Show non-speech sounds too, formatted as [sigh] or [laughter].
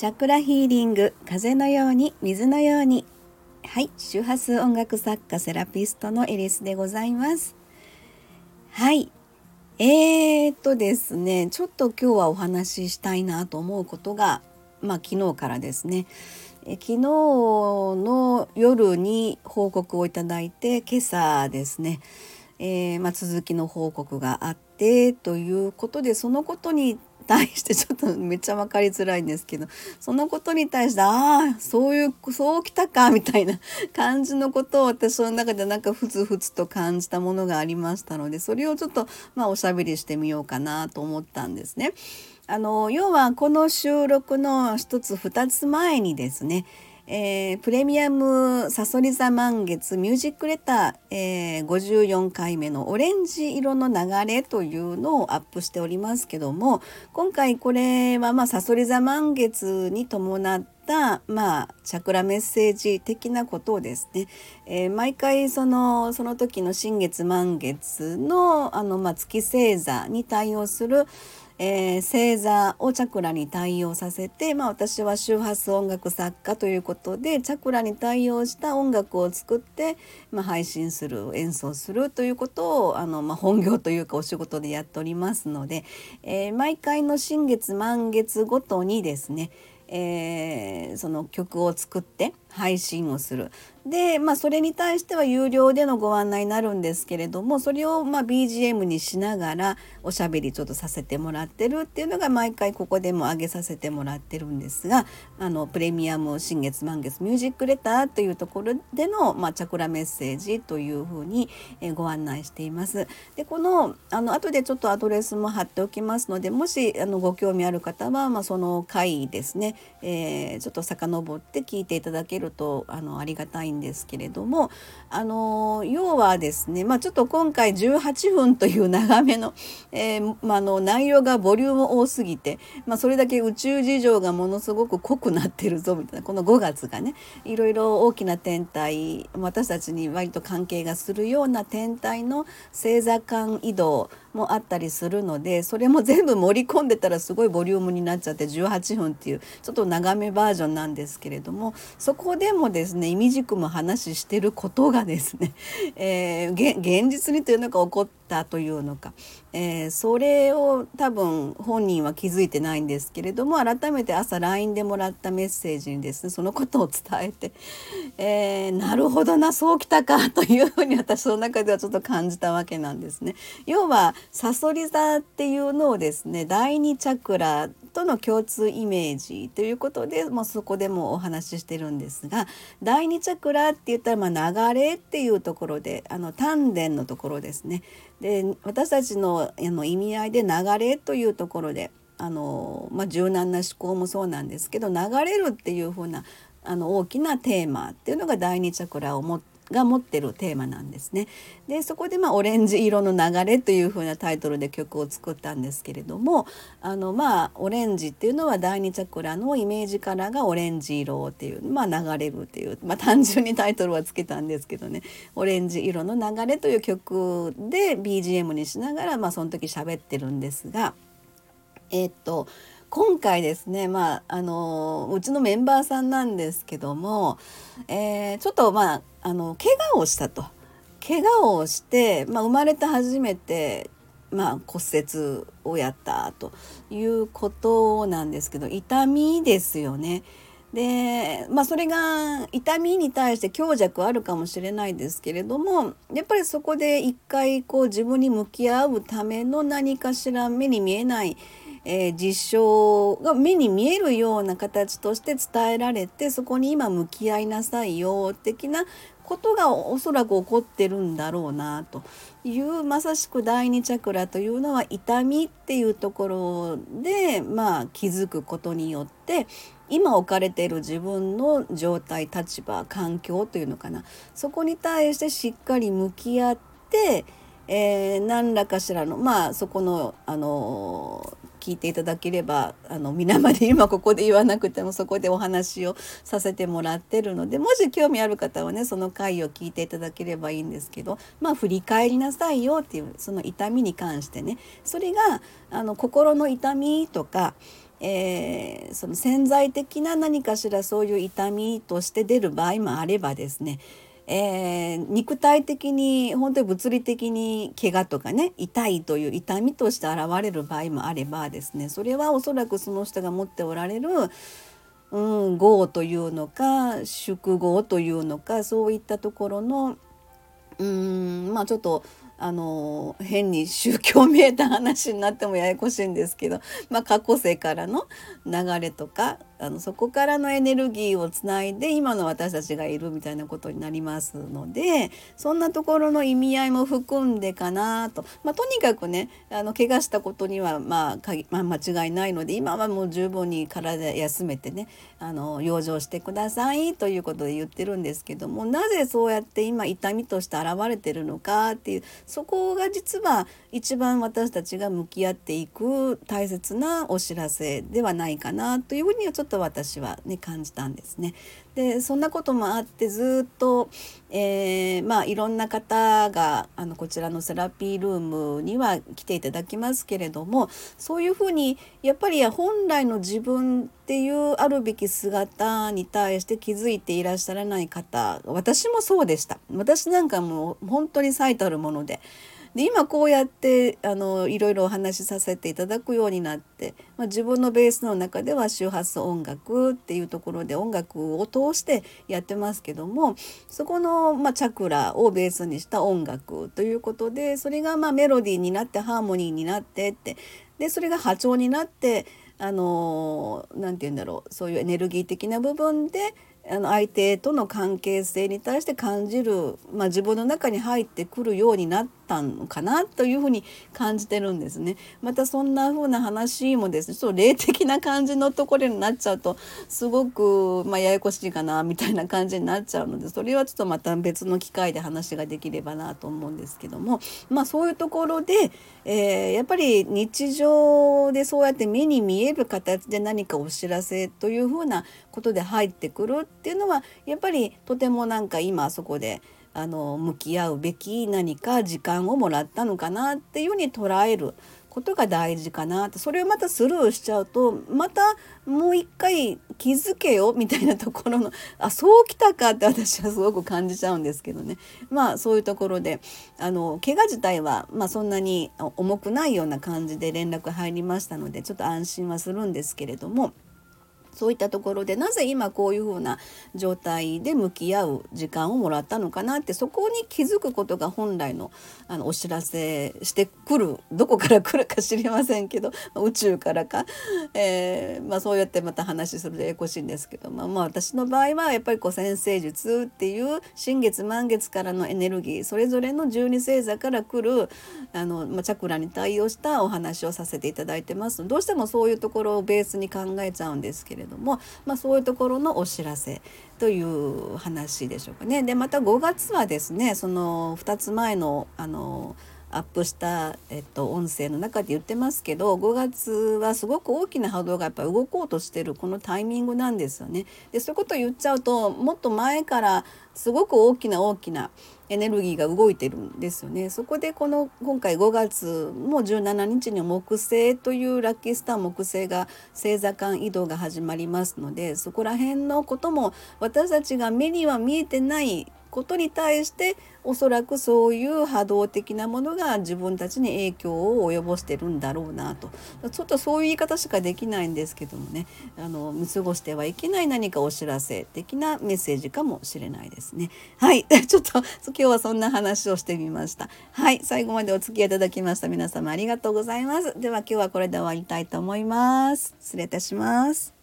チャクラヒーリング風のように水のように。はい周波数音楽作家セラピストのエリスでございます。はい。えー、っとですねちょっと今日はお話ししたいなと思うことがまあ昨日からですね。え昨日の夜に報告をいただいて今朝ですね、えー、まあ、続きの報告があってということでそのことに対してちょっとめっちゃ分かりづらいんですけどそのことに対してああそういうそうきたかみたいな感じのことを私の中でなんかふつふつと感じたものがありましたのでそれをちょっとまあおしゃべりしてみようかなと思ったんですね。あの要はこの収録の一つ二つ前にですねえー、プレミアムサソリ座満月ミュージックレター、えー、54回目のオレンジ色の流れというのをアップしておりますけども今回これはまあサソリ座満月に伴ったまあチャクラメッセージ的なことをですね、えー、毎回そのその時の新月満月のあの、まあ、月星座に対応するえー、星座をチャクラに対応させて、まあ、私は周波数音楽作家ということでチャクラに対応した音楽を作って、まあ、配信する演奏するということをあの、まあ、本業というかお仕事でやっておりますので、えー、毎回の新月満月ごとにですねえー、その曲を作って配信をする。で、まあ、それに対しては有料でのご案内になるんですけれどもそれをまあ BGM にしながらおしゃべりちょっとさせてもらってるっていうのが毎回ここでも上げさせてもらってるんですがあのプレミアム新月満月ミュージックレターというところでの、まあ、チャクラメッセージというふうにご案内しています。でこのあの後でちょっとアドレスも貼っておきますのでもしあのご興味ある方は、まあ、その回ですね、えー、ちょっと遡って聞いていただけるとあのありがたいんですですけれどもあの要はですね、まあ、ちょっと今回18分という長めの, [laughs] えー、まあの内容がボリューム多すぎて、まあ、それだけ宇宙事情がものすごく濃くなってるぞみたいなこの5月がねいろいろ大きな天体私たちに割と関係がするような天体の星座間移動もあったりするのでそれも全部盛り込んでたらすごいボリュームになっちゃって18分っていうちょっと長めバージョンなんですけれどもそこでもですね意味軸も話してることがですね、えー、現実にというのが起こってたというのか、えー、それを多分本人は気づいてないんですけれども改めて朝 LINE でもらったメッセージにですねそのことを伝えて、えー、なるほどなそうきたかというふうに私の中ではちょっと感じたわけなんですね。要はサソリ座っていうのをですね第二チャクラとの共通イメージということでもうそこでもお話ししてるんですが第二チャクラって言ったらまあ流れっていうところであの丹田のところですね。で私たちのあの意味合いで流れというところであの、まあ、柔軟な思考もそうなんですけど流れるっていう風なあの大きなテーマっていうのが第二チャクラを持っが持ってるテーマなんですね。でそこでまあ「オレンジ色の流れ」というふうなタイトルで曲を作ったんですけれどもあのまあオレンジっていうのは第二チャクラのイメージカラーがオレンジ色っていうまあ流れるっていうまあ単純にタイトルはつけたんですけどね「オレンジ色の流れ」という曲で BGM にしながらまあその時喋ってるんですがえー、っと今回ですねまああのうちのメンバーさんなんですけども、えー、ちょっとまああの怪我をしたと怪我をして、まあ、生まれて初めて、まあ、骨折をやったということなんですけど痛みですよね。でまあそれが痛みに対して強弱あるかもしれないですけれどもやっぱりそこで一回こう自分に向き合うための何かしら目に見えないえー、実証が目に見えるような形として伝えられてそこに今向き合いなさいよ的なことがおそらく起こってるんだろうなというまさしく第二チャクラというのは痛みっていうところでまあ気づくことによって今置かれている自分の状態立場環境というのかな。そこに対してしっかり向き合って、えー、何らかしらのまあそこのあの聞いていただければあの皆まで [laughs] 今ここで言わなくてもそこでお話をさせてもらってるのでもし興味ある方はねその回を聞いていただければいいんですけどまあ振り返りなさいよっていうその痛みに関してね。それがあの心の痛みとかえー、その潜在的な何かしらそういう痛みとして出る場合もあればですねえー、肉体的に本当に物理的に怪我とかね痛いという痛みとして現れる場合もあればですねそれはおそらくその人が持っておられるうん、業というのか宿業というのかそういったところのうんまあちょっとあの変に宗教見えた話になってもややこしいんですけど、まあ、過去世からの流れとかあのそこからのエネルギーをつないで今の私たちがいるみたいなことになりますのでそんなところの意味合いも含んでかなと、まあ、とにかくねあの怪我したことには、まあ、かまあ、間違いないので今はもう十分に体休めてねあの養生してくださいということで言ってるんですけどもなぜそうやって今痛みとして現れてるのかっていうそこが実は一番私たちが向き合っていく大切なお知らせではないかなというふうにはちょっとと私はね感じたんですね。でそんなこともあってずっと、えー、まあいろんな方があのこちらのセラピールームには来ていただきますけれどもそういうふうにやっぱり本来の自分っていうあるべき姿に対して気づいていらっしゃらない方私もそうでした私なんかもう本当に最たるものでで今こうやってあのいろいろお話しさせていただくようになって、まあ、自分のベースの中では周波数音楽っていうところで音楽を通してやってますけどもそこの、まあ、チャクラをベースにした音楽ということでそれがまメロディーになってハーモニーになってってでそれが波長になってあの何て言うんだろうそういうエネルギー的な部分であの相手との関係性に対して感じる、まあ、自分の中に入ってくるようになったのかなというふうに感じてるんですね。またそんな風な話もですねちょっと霊的な感じのところになっちゃうとすごく、まあ、ややこしいかなみたいな感じになっちゃうのでそれはちょっとまた別の機会で話ができればなと思うんですけども、まあ、そういうところで、えー、やっぱり日常でそうやって目に見える形で何かお知らせというふうなことで入ってくるっていうのはやっぱりとてもなんか今そこであの向き合うべき何か時間をもらったのかなっていうふうに捉えることが大事かなってそれをまたスルーしちゃうとまたもう一回気づけよみたいなところの [laughs] あそうきたかって私はすごく感じちゃうんですけどねまあそういうところであの怪我自体は、まあ、そんなに重くないような感じで連絡入りましたのでちょっと安心はするんですけれども。そういったところでなぜ今こういうふうな状態で向き合う時間をもらったのかなってそこに気づくことが本来のあのお知らせしてくるどこから来るか知りませんけど [laughs] 宇宙からか、えー、まあ、そうやってまた話するとややこしいんですけど、まあ、まあ私の場合はやっぱりこう先生術っていう新月満月からのエネルギーそれぞれの十二星座から来るあの、まあ、チャクラに対応したお話をさせていただいてます。どうしてもそういうところをベースに考えちゃうんですけれれども、まあ、そういうところのお知らせという話でしょうかね。でまた5月はですねその2つ前のあのアップした、えっと、音声の中で言ってますけど5月はすごく大きな波動がやっぱ動こうとしてるこのタイミングなんですよね。でそういうことを言っちゃうともっと前からすごく大きな大きなエネルギーが動いてるんですよね。そこでこの今回5月も17日に木星というラッキースター木星が星座間移動が始まりますのでそこら辺のことも私たちが目には見えてないことに対しておそらくそういう波動的なものが自分たちに影響を及ぼしてるんだろうなとちょっとそういう言い方しかできないんですけどもねあの見過ごしてはいけない何かお知らせ的なメッセージかもしれないですね。はい [laughs] ちょっと今日はそんな話をしてみました。はい最後までお付き合いいただきました皆様ありがとうございます。では今日はこれで終わりたいと思います。失礼いたします。